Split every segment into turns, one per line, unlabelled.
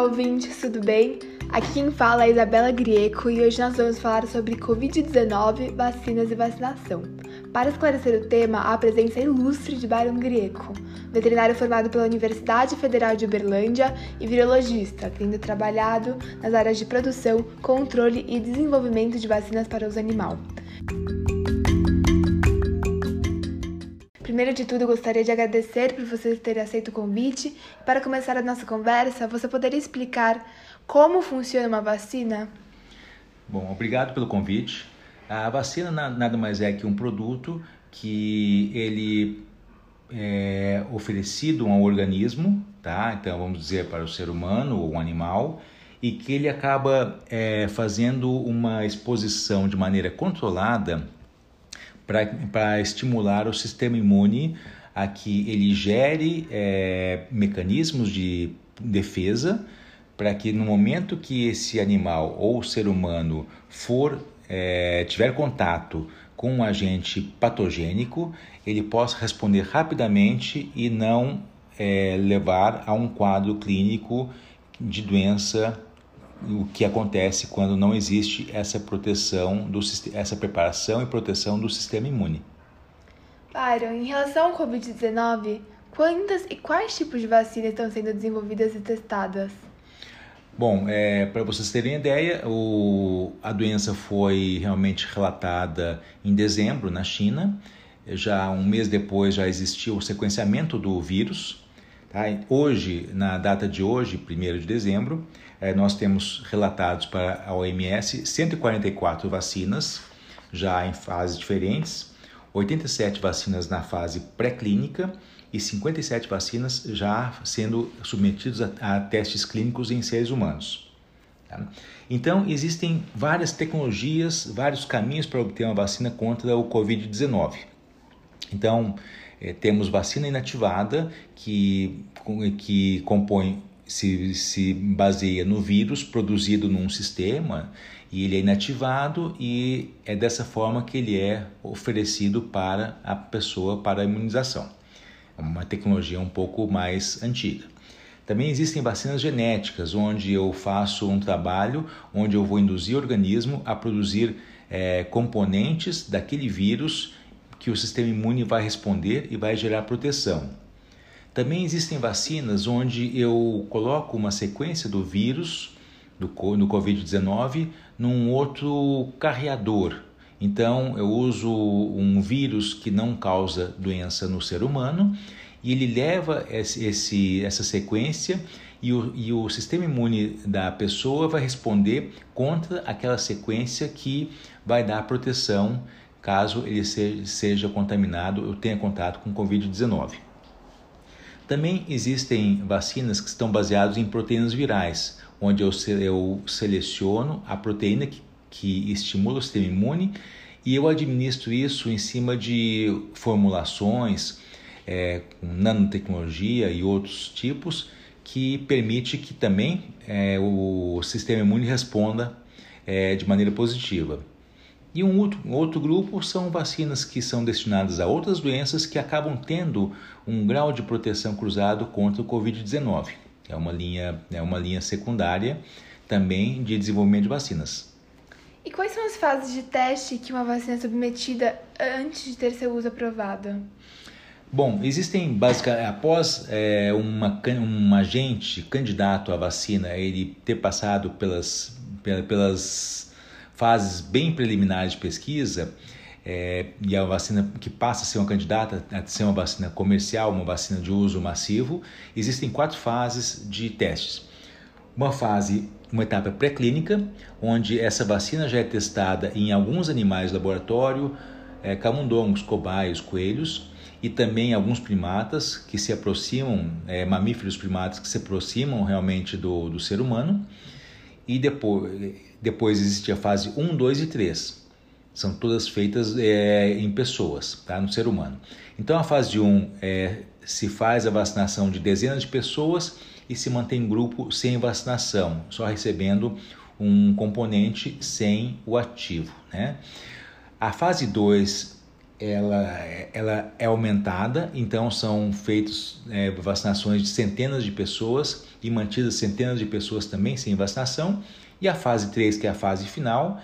Olá, ouvintes, tudo bem? Aqui quem fala é Isabela Grieco e hoje nós vamos falar sobre Covid-19, vacinas e vacinação. Para esclarecer o tema, a presença ilustre de Byron Grieco, veterinário formado pela Universidade Federal de Uberlândia e virologista, tendo trabalhado nas áreas de produção, controle e desenvolvimento de vacinas para os animais. Primeiro de tudo, gostaria de agradecer por vocês terem aceito o convite. Para começar a nossa conversa, você poderia explicar como funciona uma vacina?
Bom, obrigado pelo convite. A vacina nada mais é que um produto que ele é oferecido a um organismo, tá? Então vamos dizer para o ser humano ou um animal, e que ele acaba é, fazendo uma exposição de maneira controlada para estimular o sistema imune a que ele gere é, mecanismos de defesa para que no momento que esse animal ou ser humano for é, tiver contato com um agente patogênico, ele possa responder rapidamente e não é, levar a um quadro clínico de doença o que acontece quando não existe essa proteção, do, essa preparação e proteção do sistema imune.
Byron, em relação ao Covid-19, quantas e quais tipos de vacinas estão sendo desenvolvidas e testadas?
Bom, é, para vocês terem ideia, o, a doença foi realmente relatada em dezembro na China. Já um mês depois já existiu o sequenciamento do vírus. Tá? Hoje, na data de hoje, 1 de dezembro, é, nós temos relatados para a OMS 144 vacinas, já em fases diferentes, 87 vacinas na fase pré-clínica e 57 vacinas já sendo submetidas a, a testes clínicos em seres humanos. Tá? Então, existem várias tecnologias, vários caminhos para obter uma vacina contra o Covid-19. Então, é, temos vacina inativada, que, que compõe se, se baseia no vírus produzido num sistema e ele é inativado e é dessa forma que ele é oferecido para a pessoa para a imunização. É uma tecnologia um pouco mais antiga. Também existem vacinas genéticas, onde eu faço um trabalho onde eu vou induzir o organismo a produzir é, componentes daquele vírus que o sistema imune vai responder e vai gerar proteção. Também existem vacinas onde eu coloco uma sequência do vírus do, do Covid-19 num outro carreador. Então eu uso um vírus que não causa doença no ser humano e ele leva esse, esse essa sequência e o, e o sistema imune da pessoa vai responder contra aquela sequência que vai dar proteção caso ele seja, contaminado ou tenha contato com Covid-19. Também existem vacinas que estão baseadas em proteínas virais, onde eu, eu seleciono a proteína que, que estimula o sistema imune e eu administro isso em cima de formulações é, com nanotecnologia e outros tipos que permite que também é, o sistema imune responda é, de maneira positiva. E um outro, um outro grupo são vacinas que são destinadas a outras doenças que acabam tendo um grau de proteção cruzado contra o Covid-19. É uma linha, é uma linha secundária também de desenvolvimento de vacinas.
E quais são as fases de teste que uma vacina é submetida antes de ter seu uso aprovado?
Bom, existem basicamente após é, uma, um agente candidato à vacina ele ter passado pelas, pelas fases bem preliminares de pesquisa, é, e a vacina que passa a ser uma candidata a ser uma vacina comercial, uma vacina de uso massivo, existem quatro fases de testes. Uma fase, uma etapa pré-clínica, onde essa vacina já é testada em alguns animais de laboratório, é, camundongos, cobaios, coelhos, e também alguns primatas que se aproximam, é, mamíferos primatas que se aproximam realmente do, do ser humano. E depois, depois existe a fase 1, 2 e 3. São todas feitas é, em pessoas, tá? no ser humano. Então a fase 1 é, se faz a vacinação de dezenas de pessoas e se mantém grupo sem vacinação, só recebendo um componente sem o ativo. Né? A fase 2 ela, ela é aumentada, então são feitas é, vacinações de centenas de pessoas e mantidas centenas de pessoas também sem vacinação. E a fase 3, que é a fase final,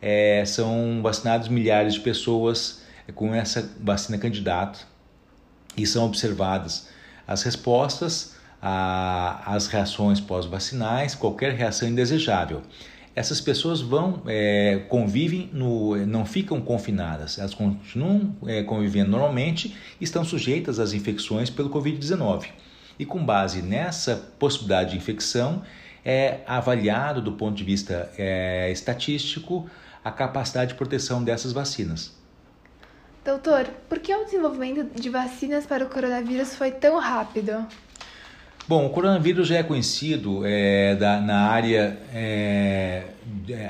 é, são vacinados milhares de pessoas com essa vacina candidato e são observadas as respostas, a, as reações pós-vacinais, qualquer reação indesejável essas pessoas vão é, convivem no, não ficam confinadas, elas continuam é, convivendo normalmente e estão sujeitas às infecções pelo Covid-19. E com base nessa possibilidade de infecção, é avaliado do ponto de vista é, estatístico a capacidade de proteção dessas vacinas.
Doutor, por que o desenvolvimento de vacinas para o coronavírus foi tão rápido?
Bom, o coronavírus já é conhecido é, da, na área é,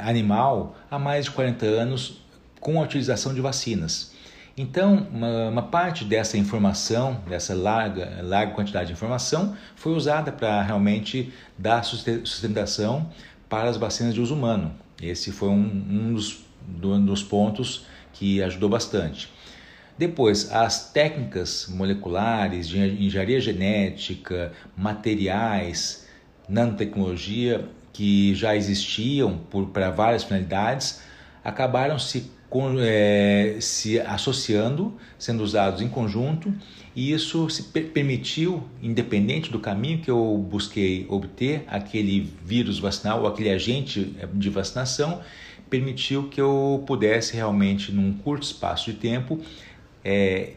animal há mais de 40 anos com a utilização de vacinas. Então, uma, uma parte dessa informação, dessa larga, larga quantidade de informação, foi usada para realmente dar sustentação para as vacinas de uso humano. Esse foi um, um dos, dos pontos que ajudou bastante. Depois, as técnicas moleculares de engenharia genética, materiais, nanotecnologia que já existiam para várias finalidades acabaram se, é, se associando, sendo usados em conjunto, e isso se permitiu, independente do caminho que eu busquei obter, aquele vírus vacinal ou aquele agente de vacinação, permitiu que eu pudesse realmente, num curto espaço de tempo, é,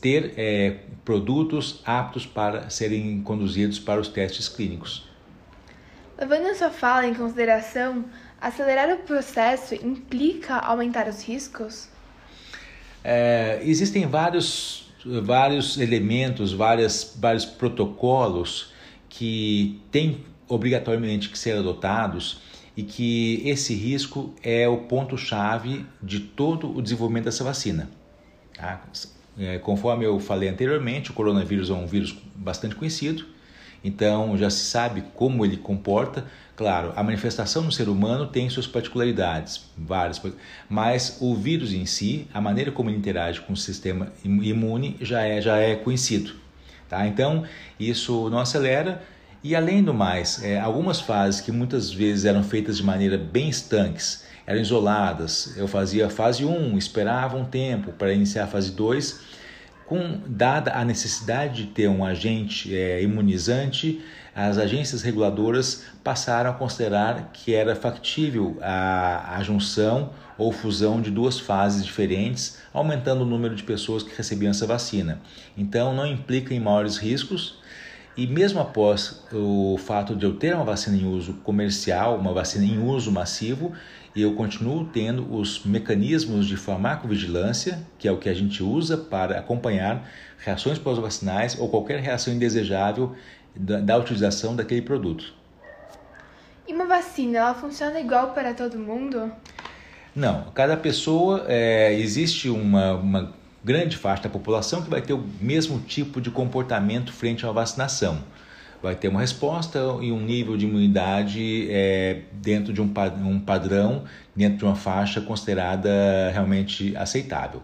ter é, produtos aptos para serem conduzidos para os testes clínicos.
Levando a sua fala em consideração, acelerar o processo implica aumentar os riscos?
É, existem vários, vários elementos, várias, vários protocolos que têm obrigatoriamente que ser adotados e que esse risco é o ponto-chave de todo o desenvolvimento dessa vacina. Tá? É, conforme eu falei anteriormente, o coronavírus é um vírus bastante conhecido, então já se sabe como ele comporta. Claro, a manifestação no ser humano tem suas particularidades, várias, mas o vírus em si, a maneira como ele interage com o sistema imune já é, já é conhecido. Tá? Então, isso não acelera. E além do mais, é, algumas fases que muitas vezes eram feitas de maneira bem estanques, eram isoladas. Eu fazia fase 1, esperava um tempo para iniciar a fase 2. Com, dada a necessidade de ter um agente é, imunizante, as agências reguladoras passaram a considerar que era factível a, a junção ou fusão de duas fases diferentes, aumentando o número de pessoas que recebiam essa vacina. Então, não implica em maiores riscos. E mesmo após o fato de eu ter uma vacina em uso comercial, uma vacina em uso massivo, eu continuo tendo os mecanismos de farmacovigilância, que é o que a gente usa para acompanhar reações pós-vacinais ou qualquer reação indesejável da, da, utilização daquele produto.
E uma vacina, ela funciona igual para todo mundo?
Não, cada pessoa, é, existe uma, uma grande faixa da população que vai ter o mesmo tipo de comportamento frente à vacinação vai ter uma resposta e um nível de imunidade é, dentro de um, um padrão, dentro de uma faixa considerada realmente aceitável.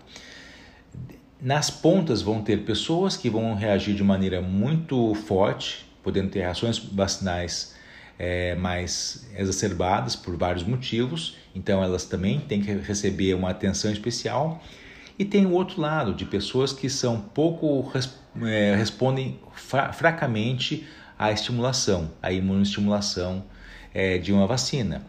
Nas pontas vão ter pessoas que vão reagir de maneira muito forte, podendo ter reações vacinais é, mais exacerbadas por vários motivos, então elas também têm que receber uma atenção especial. E tem o outro lado, de pessoas que são pouco é, respondem fra fracamente a estimulação, a imunoestimulação é, de uma vacina.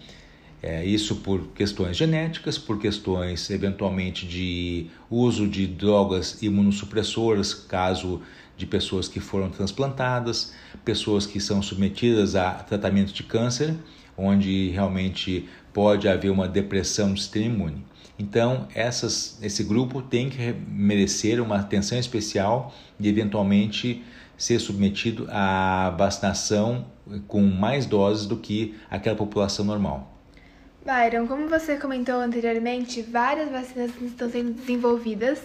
É, isso por questões genéticas, por questões eventualmente de uso de drogas imunossupressoras, caso de pessoas que foram transplantadas, pessoas que são submetidas a tratamento de câncer, onde realmente pode haver uma depressão do sistema imune. Então, essas, esse grupo tem que merecer uma atenção especial e, eventualmente, ser submetido à vacinação com mais doses do que aquela população normal.
Byron, como você comentou anteriormente, várias vacinas estão sendo desenvolvidas.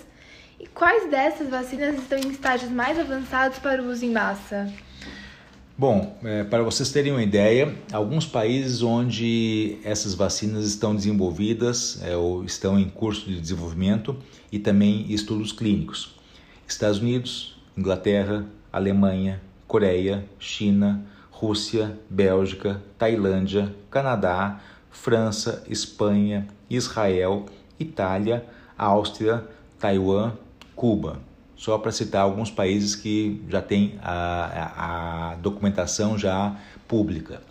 E quais dessas vacinas estão em estágios mais avançados para o uso em massa?
Bom, é, para vocês terem uma ideia, alguns países onde essas vacinas estão desenvolvidas é, ou estão em curso de desenvolvimento e também estudos clínicos: Estados Unidos, Inglaterra, Alemanha, Coreia, China, Rússia, Bélgica, Tailândia, Canadá, França, Espanha, Israel, Itália, Áustria, Taiwan, Cuba só para citar alguns países que já têm a, a, a documentação já pública.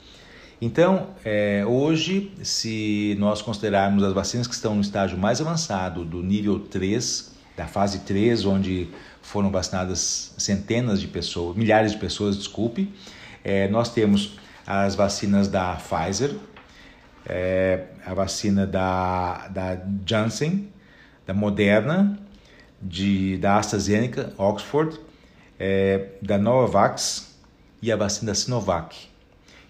Então, é, hoje, se nós considerarmos as vacinas que estão no estágio mais avançado, do nível 3, da fase 3, onde foram vacinadas centenas de pessoas, milhares de pessoas, desculpe, é, nós temos as vacinas da Pfizer, é, a vacina da, da Janssen, da Moderna, de, da AstraZeneca, Oxford, é, da Novavax e a vacina da Sinovac.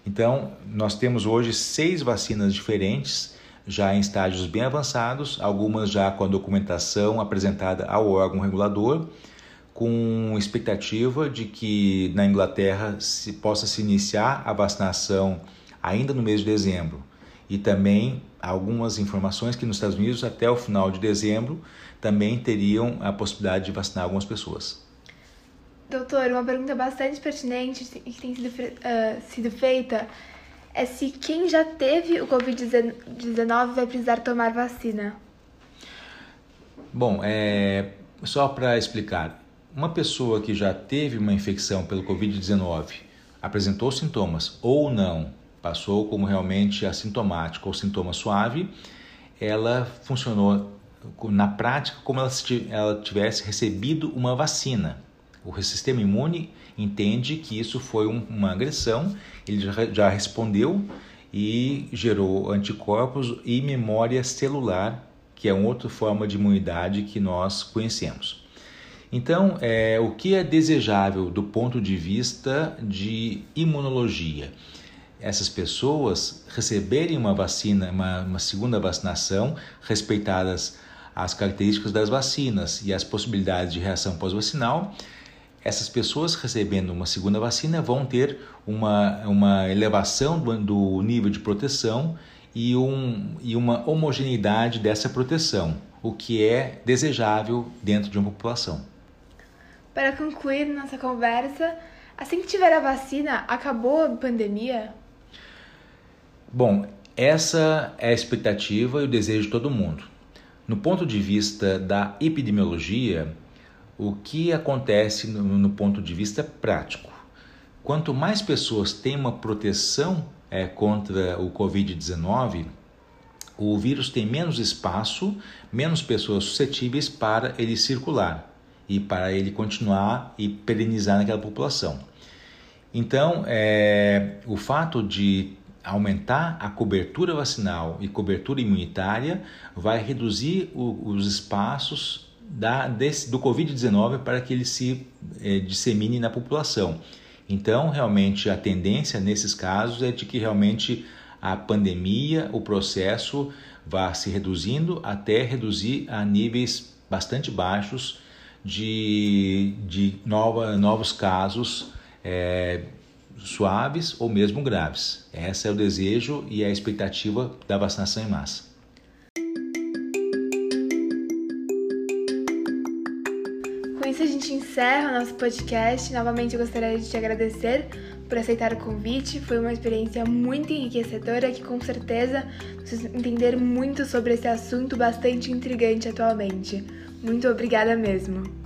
Então, nós temos hoje seis vacinas diferentes, já em estágios bem avançados, algumas já com a documentação apresentada ao órgão regulador, com expectativa de que na Inglaterra se possa se iniciar a vacinação ainda no mês de dezembro e também algumas informações que nos Estados Unidos até o final de dezembro também teriam a possibilidade de vacinar algumas pessoas.
Doutor, uma pergunta bastante pertinente que tem sido, uh, sido feita é se quem já teve o Covid-19 vai precisar tomar vacina.
Bom, é, só para explicar, uma pessoa que já teve uma infecção pelo Covid-19 apresentou sintomas ou não passou como realmente assintomático ou sintoma suave, ela funcionou na prática como se ela tivesse recebido uma vacina. O sistema imune entende que isso foi uma agressão, ele já respondeu e gerou anticorpos e memória celular, que é uma outra forma de imunidade que nós conhecemos. Então, é, o que é desejável do ponto de vista de imunologia? essas pessoas receberem uma vacina, uma, uma segunda vacinação, respeitadas as características das vacinas e as possibilidades de reação pós-vacinal, essas pessoas recebendo uma segunda vacina vão ter uma, uma elevação do, do nível de proteção e, um, e uma homogeneidade dessa proteção, o que é desejável dentro de uma população.
Para concluir nossa conversa, assim que tiver a vacina, acabou a pandemia?
Bom, essa é a expectativa e o desejo de todo mundo. No ponto de vista da epidemiologia, o que acontece no, ponto de vista prático? Quanto mais pessoas têm uma proteção é, contra o Covid-19, o vírus tem menos espaço, menos pessoas suscetíveis para ele circular e para ele continuar e perenizar naquela população. Então, é, o fato de aumentar a cobertura vacinal e cobertura imunitária vai reduzir o, os espaços da, desse, do Covid-19 para que ele se eh, dissemine na população. Então, realmente, a tendência nesses casos é de que realmente a pandemia, o processo vá se reduzindo até reduzir a níveis bastante baixos de, de nova, novos casos é, suaves ou mesmo graves. Esse é o desejo e a expectativa da vacinação em massa.
Com isso a gente encerra o nosso podcast. Novamente eu gostaria de te agradecer por aceitar o convite. Foi uma experiência muito enriquecedora que com certeza vocês entenderam muito sobre esse assunto bastante intrigante atualmente. Muito obrigada mesmo.